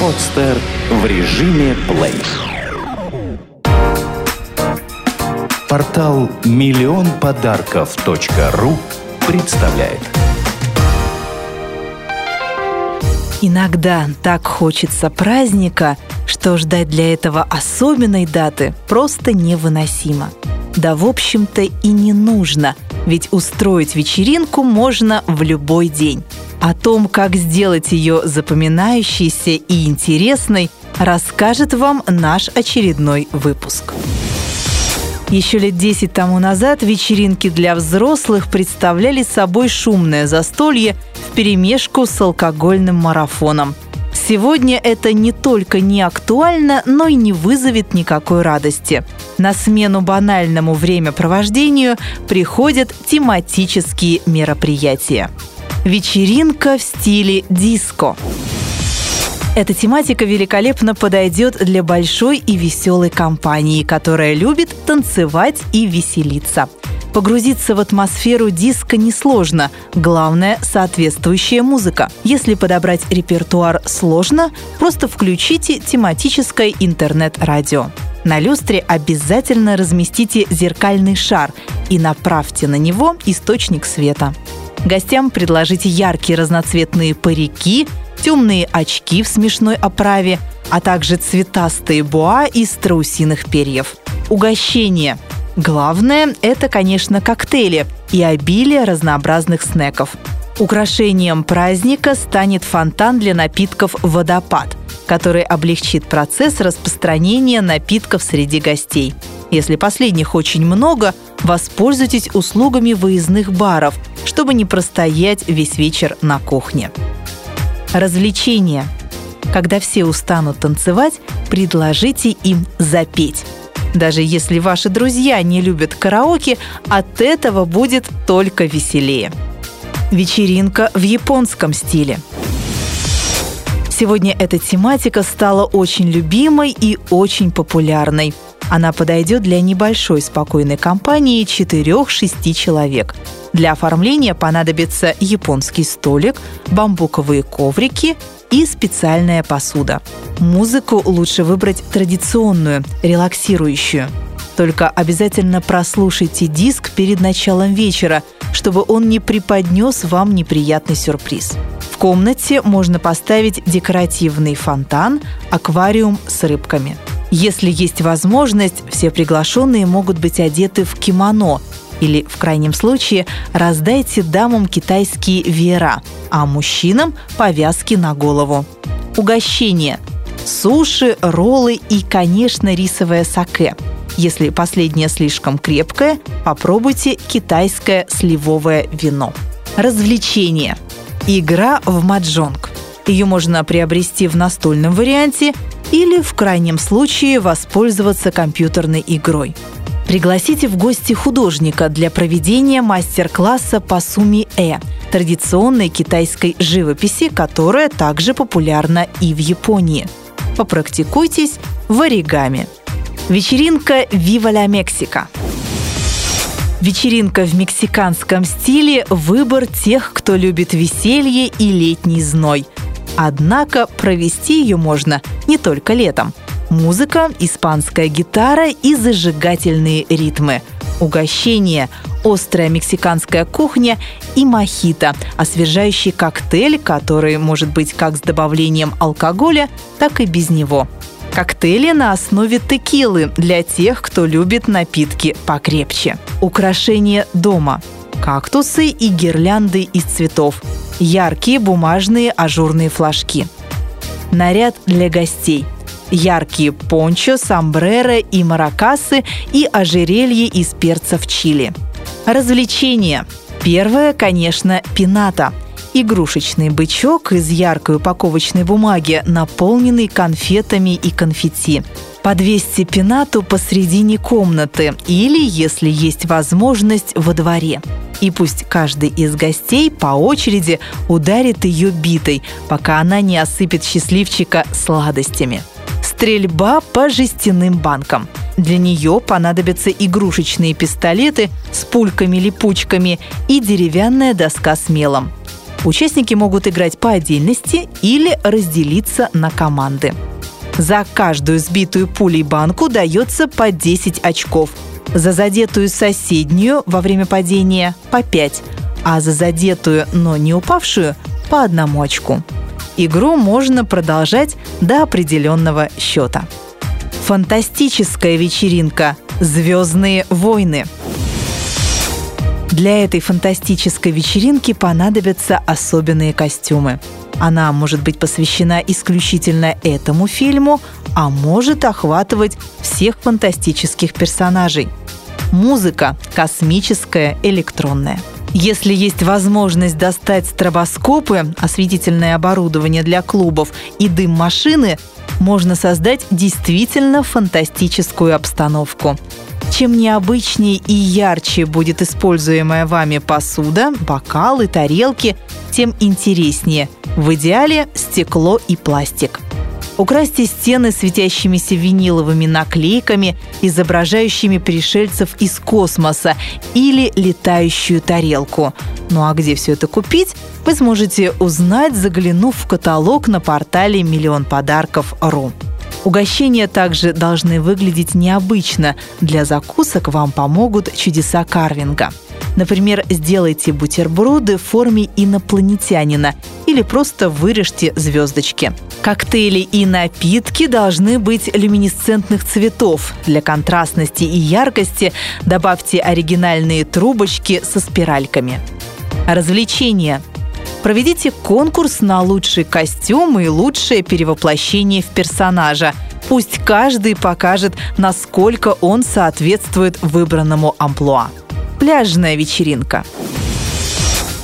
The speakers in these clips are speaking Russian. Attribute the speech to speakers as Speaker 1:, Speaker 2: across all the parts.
Speaker 1: Подстер в режиме плей. Портал миллион подарков .ру представляет.
Speaker 2: Иногда так хочется праздника, что ждать для этого особенной даты просто невыносимо. Да, в общем-то, и не нужно, ведь устроить вечеринку можно в любой день. О том, как сделать ее запоминающейся и интересной, расскажет вам наш очередной выпуск. Еще лет 10 тому назад вечеринки для взрослых представляли собой шумное застолье в перемешку с алкогольным марафоном. Сегодня это не только не актуально, но и не вызовет никакой радости. На смену банальному времяпровождению приходят тематические мероприятия. Вечеринка в стиле диско. Эта тематика великолепно подойдет для большой и веселой компании, которая любит танцевать и веселиться. Погрузиться в атмосферу диска несложно. Главное – соответствующая музыка. Если подобрать репертуар сложно, просто включите тематическое интернет-радио. На люстре обязательно разместите зеркальный шар и направьте на него источник света. Гостям предложите яркие разноцветные парики, темные очки в смешной оправе, а также цветастые буа из страусиных перьев. Угощение. Главное – это, конечно, коктейли и обилие разнообразных снеков. Украшением праздника станет фонтан для напитков «Водопад», который облегчит процесс распространения напитков среди гостей. Если последних очень много, воспользуйтесь услугами выездных баров, чтобы не простоять весь вечер на кухне. Развлечения. Когда все устанут танцевать, предложите им запеть. Даже если ваши друзья не любят караоке, от этого будет только веселее. Вечеринка в японском стиле. Сегодня эта тематика стала очень любимой и очень популярной. Она подойдет для небольшой спокойной компании 4-6 человек. Для оформления понадобится японский столик, бамбуковые коврики и специальная посуда. Музыку лучше выбрать традиционную, релаксирующую. Только обязательно прослушайте диск перед началом вечера, чтобы он не преподнес вам неприятный сюрприз. В комнате можно поставить декоративный фонтан, аквариум с рыбками. Если есть возможность, все приглашенные могут быть одеты в кимоно или, в крайнем случае, раздайте дамам китайские веера, а мужчинам – повязки на голову. Угощение – суши, роллы и, конечно, рисовое саке. Если последнее слишком крепкое, попробуйте китайское сливовое вино. Развлечение. Игра в маджонг. Ее можно приобрести в настольном варианте или, в крайнем случае, воспользоваться компьютерной игрой. Пригласите в гости художника для проведения мастер-класса по суми-э – традиционной китайской живописи, которая также популярна и в Японии. Попрактикуйтесь в оригами. Вечеринка «Вива ля Мексика». Вечеринка в мексиканском стиле – выбор тех, кто любит веселье и летний зной. Однако провести ее можно не только летом – Музыка, испанская гитара и зажигательные ритмы. Угощение, острая мексиканская кухня и мохито – освежающий коктейль, который может быть как с добавлением алкоголя, так и без него. Коктейли на основе текилы для тех, кто любит напитки покрепче. Украшение дома – кактусы и гирлянды из цветов, яркие бумажные ажурные флажки. Наряд для гостей – яркие пончо, сомбреро и маракасы и ожерелье из перцев чили. Развлечения. Первое, конечно, пината – игрушечный бычок из яркой упаковочной бумаги, наполненный конфетами и конфетти. Подвесьте пинату посредине комнаты или, если есть возможность, во дворе. И пусть каждый из гостей по очереди ударит ее битой, пока она не осыпет счастливчика сладостями – Стрельба по жестяным банкам. Для нее понадобятся игрушечные пистолеты с пульками-липучками и деревянная доска с мелом. Участники могут играть по отдельности или разделиться на команды. За каждую сбитую пулей банку дается по 10 очков. За задетую соседнюю во время падения – по 5, а за задетую, но не упавшую – по одному очку. Игру можно продолжать до определенного счета. Фантастическая вечеринка «Звездные войны». Для этой фантастической вечеринки понадобятся особенные костюмы. Она может быть посвящена исключительно этому фильму, а может охватывать всех фантастических персонажей. Музыка космическая, электронная. Если есть возможность достать стробоскопы, осветительное оборудование для клубов и дым-машины, можно создать действительно фантастическую обстановку. Чем необычнее и ярче будет используемая вами посуда, бокалы, тарелки, тем интереснее. В идеале стекло и пластик. Украсьте стены светящимися виниловыми наклейками, изображающими пришельцев из космоса или летающую тарелку. Ну а где все это купить, вы сможете узнать, заглянув в каталог на портале «Миллион подарков.ру». Угощения также должны выглядеть необычно. Для закусок вам помогут чудеса карвинга. Например, сделайте бутерброды в форме инопланетянина или просто вырежьте звездочки. Коктейли и напитки должны быть люминесцентных цветов. Для контрастности и яркости добавьте оригинальные трубочки со спиральками. Развлечения – Проведите конкурс на лучший костюм и лучшее перевоплощение в персонажа. Пусть каждый покажет, насколько он соответствует выбранному амплуа. Пляжная вечеринка.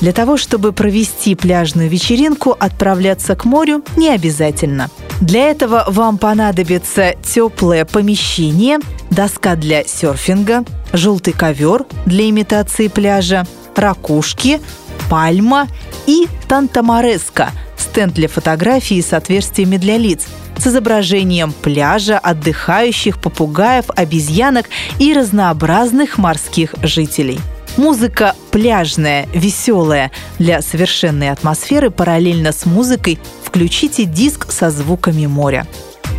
Speaker 2: Для того, чтобы провести пляжную вечеринку, отправляться к морю не обязательно. Для этого вам понадобится теплое помещение, доска для серфинга, желтый ковер для имитации пляжа, ракушки, пальма и Тантамореска – стенд для фотографий с отверстиями для лиц, с изображением пляжа, отдыхающих, попугаев, обезьянок и разнообразных морских жителей. Музыка пляжная, веселая. Для совершенной атмосферы параллельно с музыкой включите диск со звуками моря.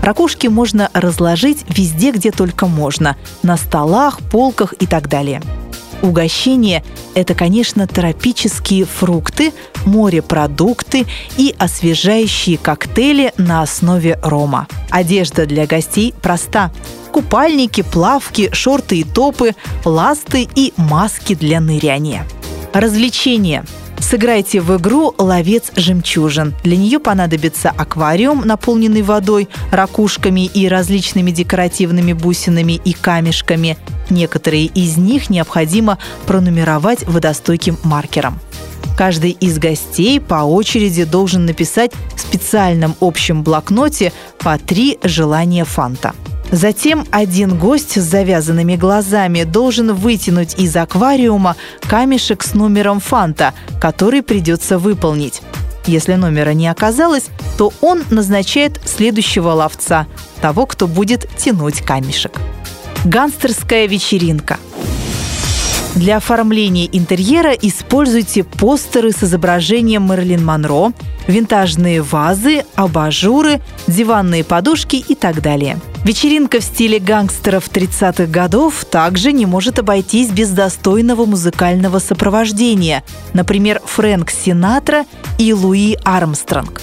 Speaker 2: Ракушки можно разложить везде, где только можно – на столах, полках и так далее – Угощение – это, конечно, тропические фрукты, морепродукты и освежающие коктейли на основе рома. Одежда для гостей проста купальники, плавки, шорты и топы, ласты и маски для ныряния. Развлечения. Сыграйте в игру «Ловец жемчужин». Для нее понадобится аквариум, наполненный водой, ракушками и различными декоративными бусинами и камешками. Некоторые из них необходимо пронумеровать водостойким маркером. Каждый из гостей по очереди должен написать в специальном общем блокноте по три желания фанта – Затем один гость с завязанными глазами должен вытянуть из аквариума камешек с номером фанта, который придется выполнить. Если номера не оказалось, то он назначает следующего ловца, того, кто будет тянуть камешек. Гангстерская вечеринка – для оформления интерьера используйте постеры с изображением Мэрилин Монро, винтажные вазы, абажуры, диванные подушки и так далее. Вечеринка в стиле гангстеров 30-х годов также не может обойтись без достойного музыкального сопровождения, например, Фрэнк Синатра и Луи Армстронг.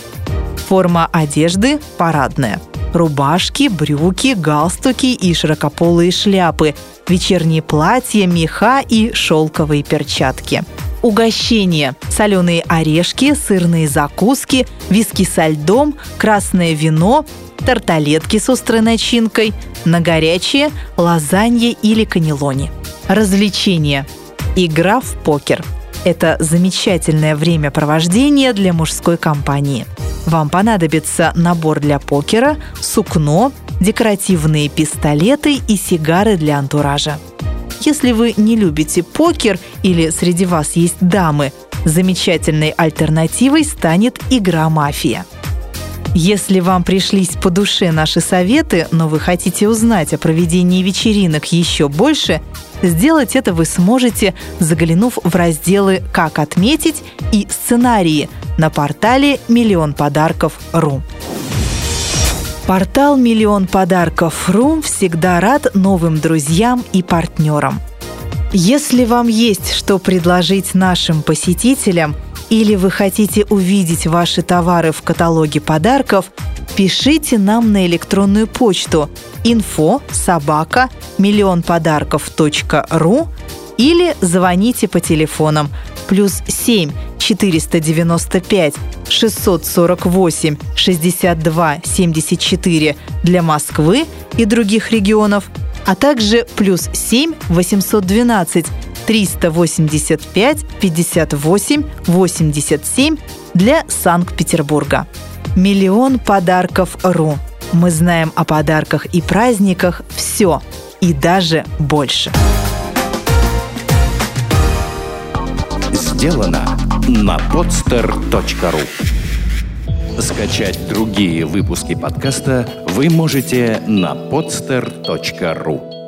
Speaker 2: Форма одежды парадная. Рубашки, брюки, галстуки и широкополые шляпы, вечерние платья, меха и шелковые перчатки. Угощение. Соленые орешки, сырные закуски, виски со льдом, красное вино, тарталетки с острой начинкой, на горячее – лазанье или канелони. Развлечения. Игра в покер. Это замечательное времяпровождение для мужской компании. Вам понадобится набор для покера, сукно, декоративные пистолеты и сигары для антуража. Если вы не любите покер или среди вас есть дамы, замечательной альтернативой станет игра «Мафия». Если вам пришлись по душе наши советы, но вы хотите узнать о проведении вечеринок еще больше, Сделать это вы сможете, заглянув в разделы «Как отметить» и «Сценарии» на портале «Миллион подарков.ру». Портал «Миллион подарков.ру» всегда рад новым друзьям и партнерам. Если вам есть что предложить нашим посетителям или вы хотите увидеть ваши товары в каталоге подарков, пишите нам на электронную почту info собака миллион подарков.ру или звоните по телефонам. Плюс 7 495 648 62 74 для Москвы и других регионов, а также плюс 7 812 385 58 87 для Санкт-Петербурга. Миллион подарков РУ. Мы знаем о подарках и праздниках все и даже больше.
Speaker 1: Сделано на podster.ru Скачать другие выпуски подкаста вы можете на podster.ru